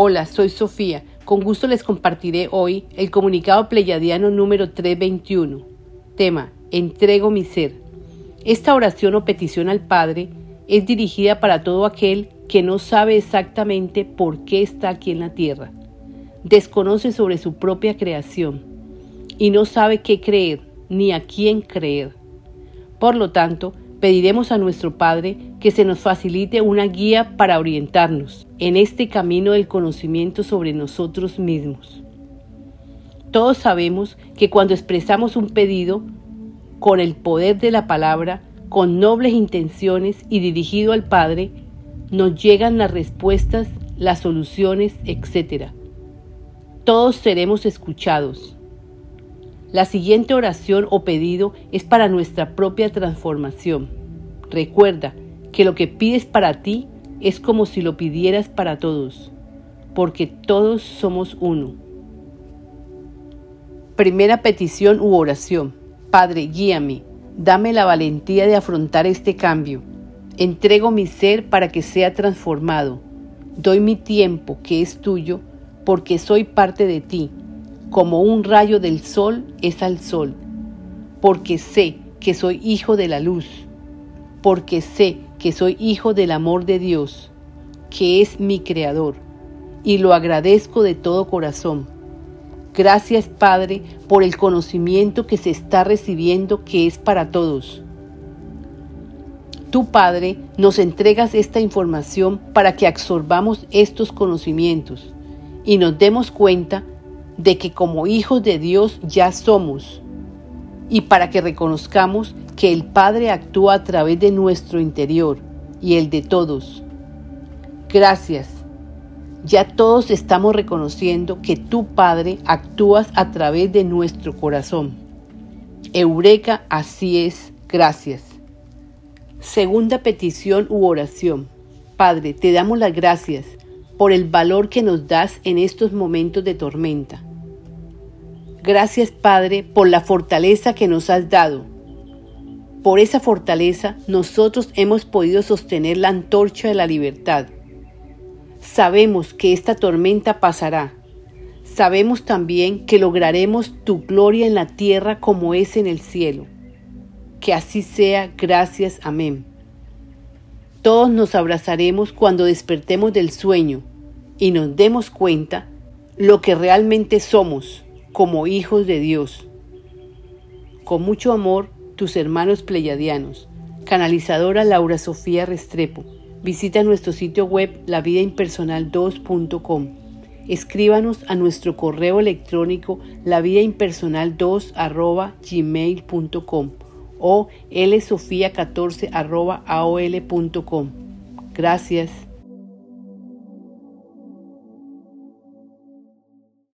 Hola, soy Sofía. Con gusto les compartiré hoy el comunicado pleyadiano número 321. Tema, entrego mi ser. Esta oración o petición al Padre es dirigida para todo aquel que no sabe exactamente por qué está aquí en la tierra, desconoce sobre su propia creación y no sabe qué creer ni a quién creer. Por lo tanto, pediremos a nuestro Padre que se nos facilite una guía para orientarnos en este camino del conocimiento sobre nosotros mismos. Todos sabemos que cuando expresamos un pedido, con el poder de la palabra, con nobles intenciones y dirigido al Padre, nos llegan las respuestas, las soluciones, etc. Todos seremos escuchados. La siguiente oración o pedido es para nuestra propia transformación. Recuerda que lo que pides para ti es como si lo pidieras para todos, porque todos somos uno. Primera petición u oración. Padre, guíame, dame la valentía de afrontar este cambio. Entrego mi ser para que sea transformado. Doy mi tiempo, que es tuyo, porque soy parte de ti como un rayo del sol es al sol, porque sé que soy hijo de la luz, porque sé que soy hijo del amor de Dios, que es mi creador, y lo agradezco de todo corazón. Gracias Padre por el conocimiento que se está recibiendo que es para todos. Tú Padre nos entregas esta información para que absorbamos estos conocimientos y nos demos cuenta de que como hijos de Dios ya somos y para que reconozcamos que el Padre actúa a través de nuestro interior y el de todos. Gracias. Ya todos estamos reconociendo que tu Padre actúas a través de nuestro corazón. Eureka, así es. Gracias. Segunda petición u oración. Padre, te damos las gracias por el valor que nos das en estos momentos de tormenta. Gracias Padre por la fortaleza que nos has dado. Por esa fortaleza nosotros hemos podido sostener la antorcha de la libertad. Sabemos que esta tormenta pasará. Sabemos también que lograremos tu gloria en la tierra como es en el cielo. Que así sea, gracias, amén. Todos nos abrazaremos cuando despertemos del sueño y nos demos cuenta lo que realmente somos como hijos de Dios. Con mucho amor, tus hermanos pleyadianos. Canalizadora Laura Sofía Restrepo. Visita nuestro sitio web lavidaimpersonal2.com. Escríbanos a nuestro correo electrónico lavidaimpersonal2 gmail.com o lsofía14 aol.com. Gracias.